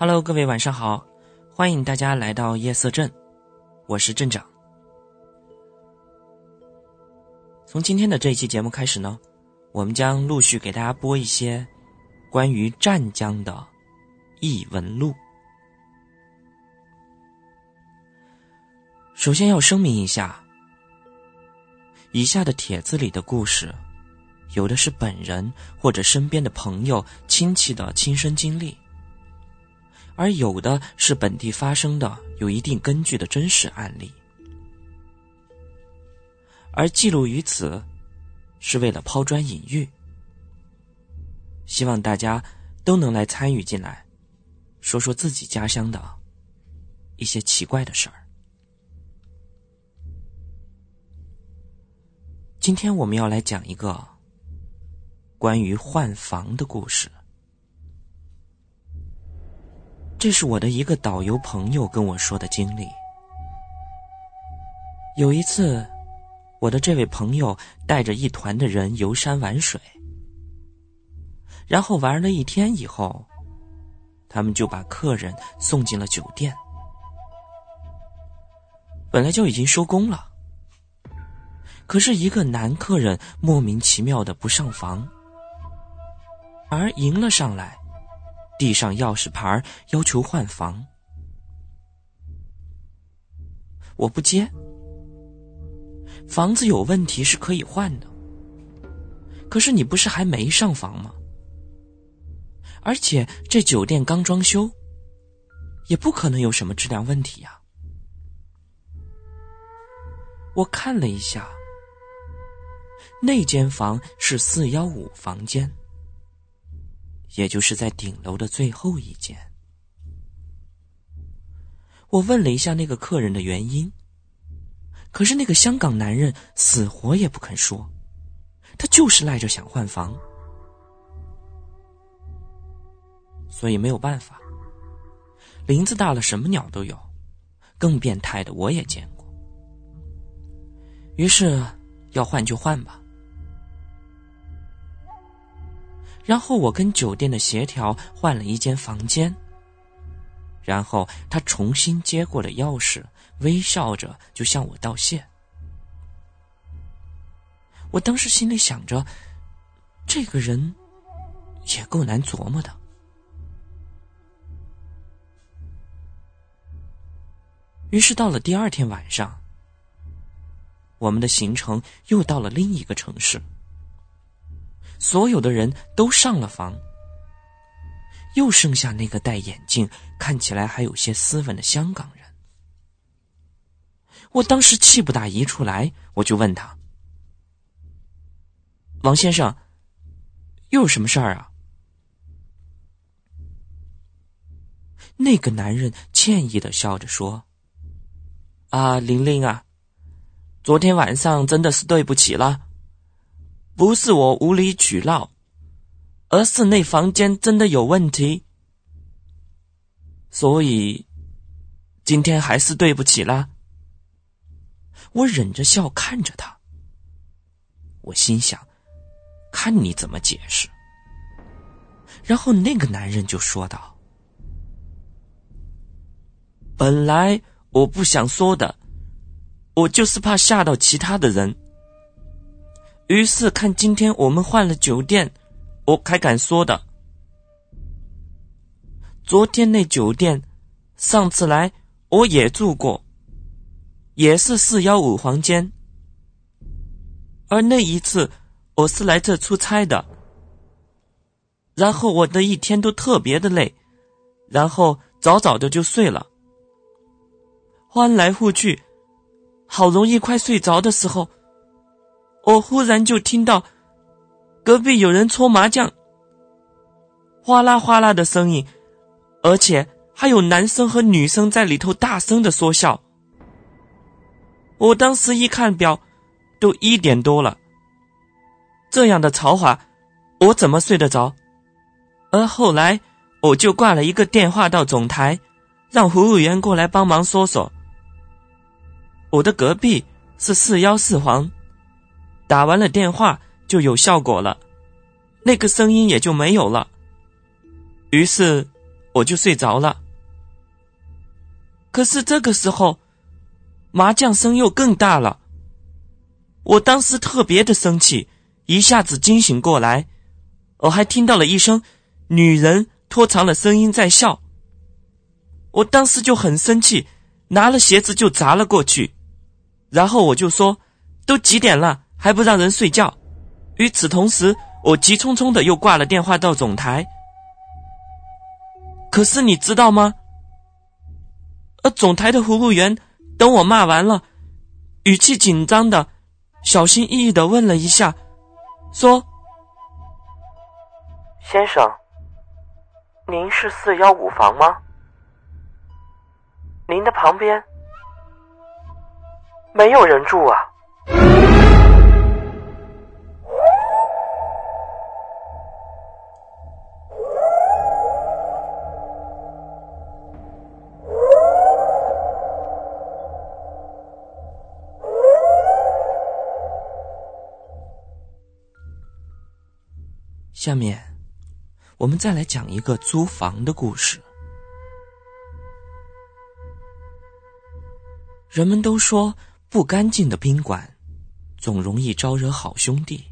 Hello，各位晚上好，欢迎大家来到夜色镇，我是镇长。从今天的这一期节目开始呢，我们将陆续给大家播一些关于湛江的异闻录。首先要声明一下，以下的帖子里的故事，有的是本人或者身边的朋友、亲戚的亲身经历。而有的是本地发生的、有一定根据的真实案例，而记录于此，是为了抛砖引玉，希望大家都能来参与进来，说说自己家乡的一些奇怪的事儿。今天我们要来讲一个关于换房的故事。这是我的一个导游朋友跟我说的经历。有一次，我的这位朋友带着一团的人游山玩水，然后玩了一天以后，他们就把客人送进了酒店。本来就已经收工了，可是一个男客人莫名其妙的不上房，而迎了上来。递上钥匙牌，要求换房。我不接。房子有问题是可以换的，可是你不是还没上房吗？而且这酒店刚装修，也不可能有什么质量问题呀。我看了一下，那间房是四幺五房间。也就是在顶楼的最后一间，我问了一下那个客人的原因，可是那个香港男人死活也不肯说，他就是赖着想换房，所以没有办法。林子大了，什么鸟都有，更变态的我也见过。于是要换就换吧。然后我跟酒店的协调换了一间房间，然后他重新接过了钥匙，微笑着就向我道谢。我当时心里想着，这个人也够难琢磨的。于是到了第二天晚上，我们的行程又到了另一个城市。所有的人都上了房，又剩下那个戴眼镜、看起来还有些斯文的香港人。我当时气不打一处来，我就问他：“王先生，又有什么事儿啊？”那个男人歉意的笑着说：“啊，玲玲啊，昨天晚上真的是对不起了。”不是我无理取闹，而是那房间真的有问题，所以今天还是对不起啦。我忍着笑看着他，我心想，看你怎么解释。然后那个男人就说道：“本来我不想说的，我就是怕吓到其他的人。”于是看今天我们换了酒店，我才敢说的。昨天那酒店，上次来我也住过，也是四幺五房间。而那一次我是来这出差的，然后我的一天都特别的累，然后早早的就睡了。翻来覆去，好容易快睡着的时候。我忽然就听到隔壁有人搓麻将，哗啦哗啦的声音，而且还有男生和女生在里头大声的说笑。我当时一看表，都一点多了。这样的嘈话，我怎么睡得着？而后来我就挂了一个电话到总台，让服务员过来帮忙说说。我的隔壁是四幺四房。打完了电话就有效果了，那个声音也就没有了。于是我就睡着了。可是这个时候，麻将声又更大了。我当时特别的生气，一下子惊醒过来，我还听到了一声女人拖长了声音在笑。我当时就很生气，拿了鞋子就砸了过去，然后我就说：“都几点了，还不让人睡觉？”与此同时，我急匆匆的又挂了电话到总台。可是你知道吗？呃，总台的服务员等我骂完了，语气紧张的、小心翼翼的问了一下，说：“先生，您是四幺五房吗？您的旁边没有人住啊？”下面，我们再来讲一个租房的故事。人们都说，不干净的宾馆总容易招惹好兄弟。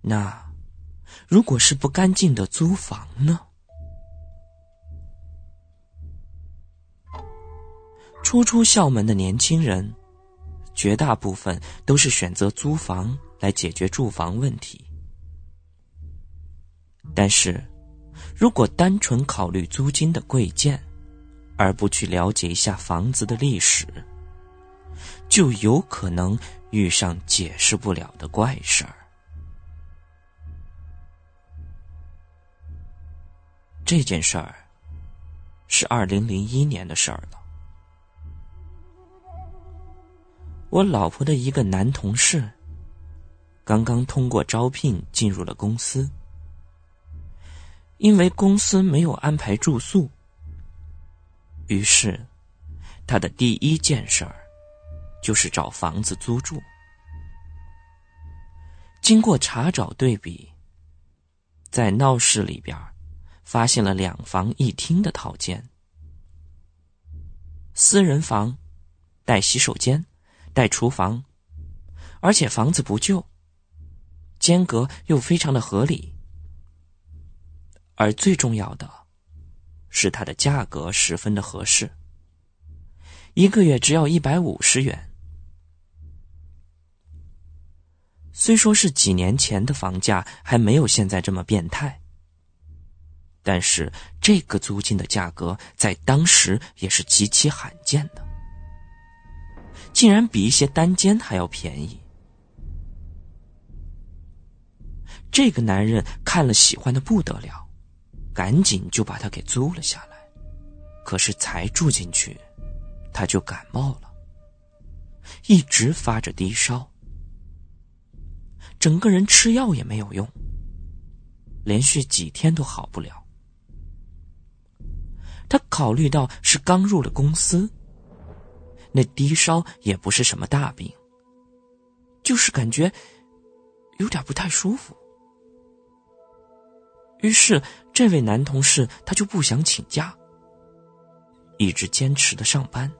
那，如果是不干净的租房呢？初出校门的年轻人，绝大部分都是选择租房来解决住房问题。但是，如果单纯考虑租金的贵贱，而不去了解一下房子的历史，就有可能遇上解释不了的怪事儿。这件事儿是二零零一年的事儿了。我老婆的一个男同事，刚刚通过招聘进入了公司。因为公司没有安排住宿，于是他的第一件事儿就是找房子租住。经过查找对比，在闹市里边发现了两房一厅的套间，私人房，带洗手间，带厨房，而且房子不旧，间隔又非常的合理。而最重要的，是它的价格十分的合适，一个月只要一百五十元。虽说是几年前的房价还没有现在这么变态，但是这个租金的价格在当时也是极其罕见的，竟然比一些单间还要便宜。这个男人看了喜欢的不得了。赶紧就把他给租了下来，可是才住进去，他就感冒了，一直发着低烧，整个人吃药也没有用，连续几天都好不了。他考虑到是刚入了公司，那低烧也不是什么大病，就是感觉有点不太舒服。于是，这位男同事他就不想请假，一直坚持的上班。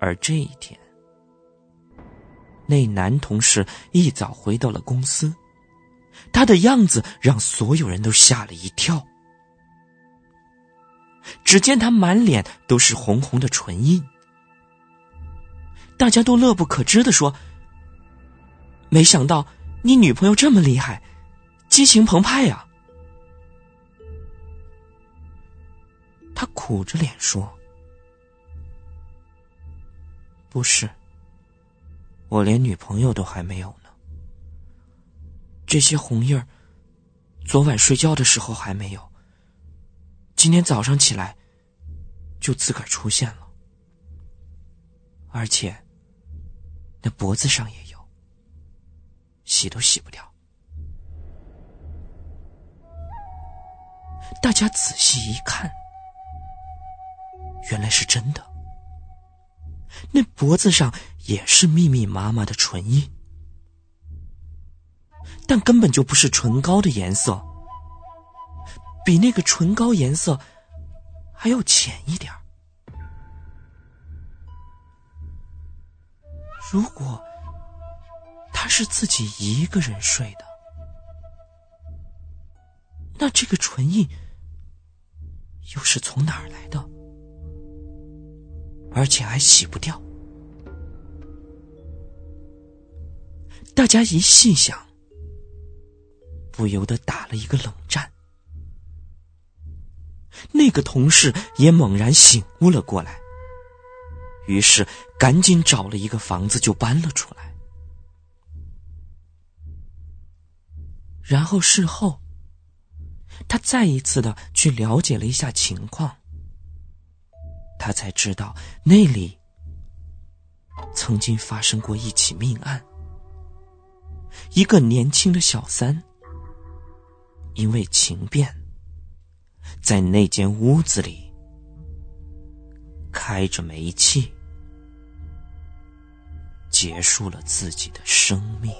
而这一天，那男同事一早回到了公司，他的样子让所有人都吓了一跳。只见他满脸都是红红的唇印，大家都乐不可支的说：“没想到。”你女朋友这么厉害，激情澎湃呀！他苦着脸说：“不是，我连女朋友都还没有呢。这些红印儿，昨晚睡觉的时候还没有，今天早上起来就自个儿出现了，而且那脖子上也。”洗都洗不掉。大家仔细一看，原来是真的。那脖子上也是密密麻麻的唇印。但根本就不是唇膏的颜色，比那个唇膏颜色还要浅一点如果是自己一个人睡的，那这个唇印又是从哪儿来的？而且还洗不掉。大家一细想，不由得打了一个冷战。那个同事也猛然醒悟了过来，于是赶紧找了一个房子就搬了出来。然后事后，他再一次的去了解了一下情况。他才知道那里曾经发生过一起命案，一个年轻的小三因为情变，在那间屋子里开着煤气，结束了自己的生命。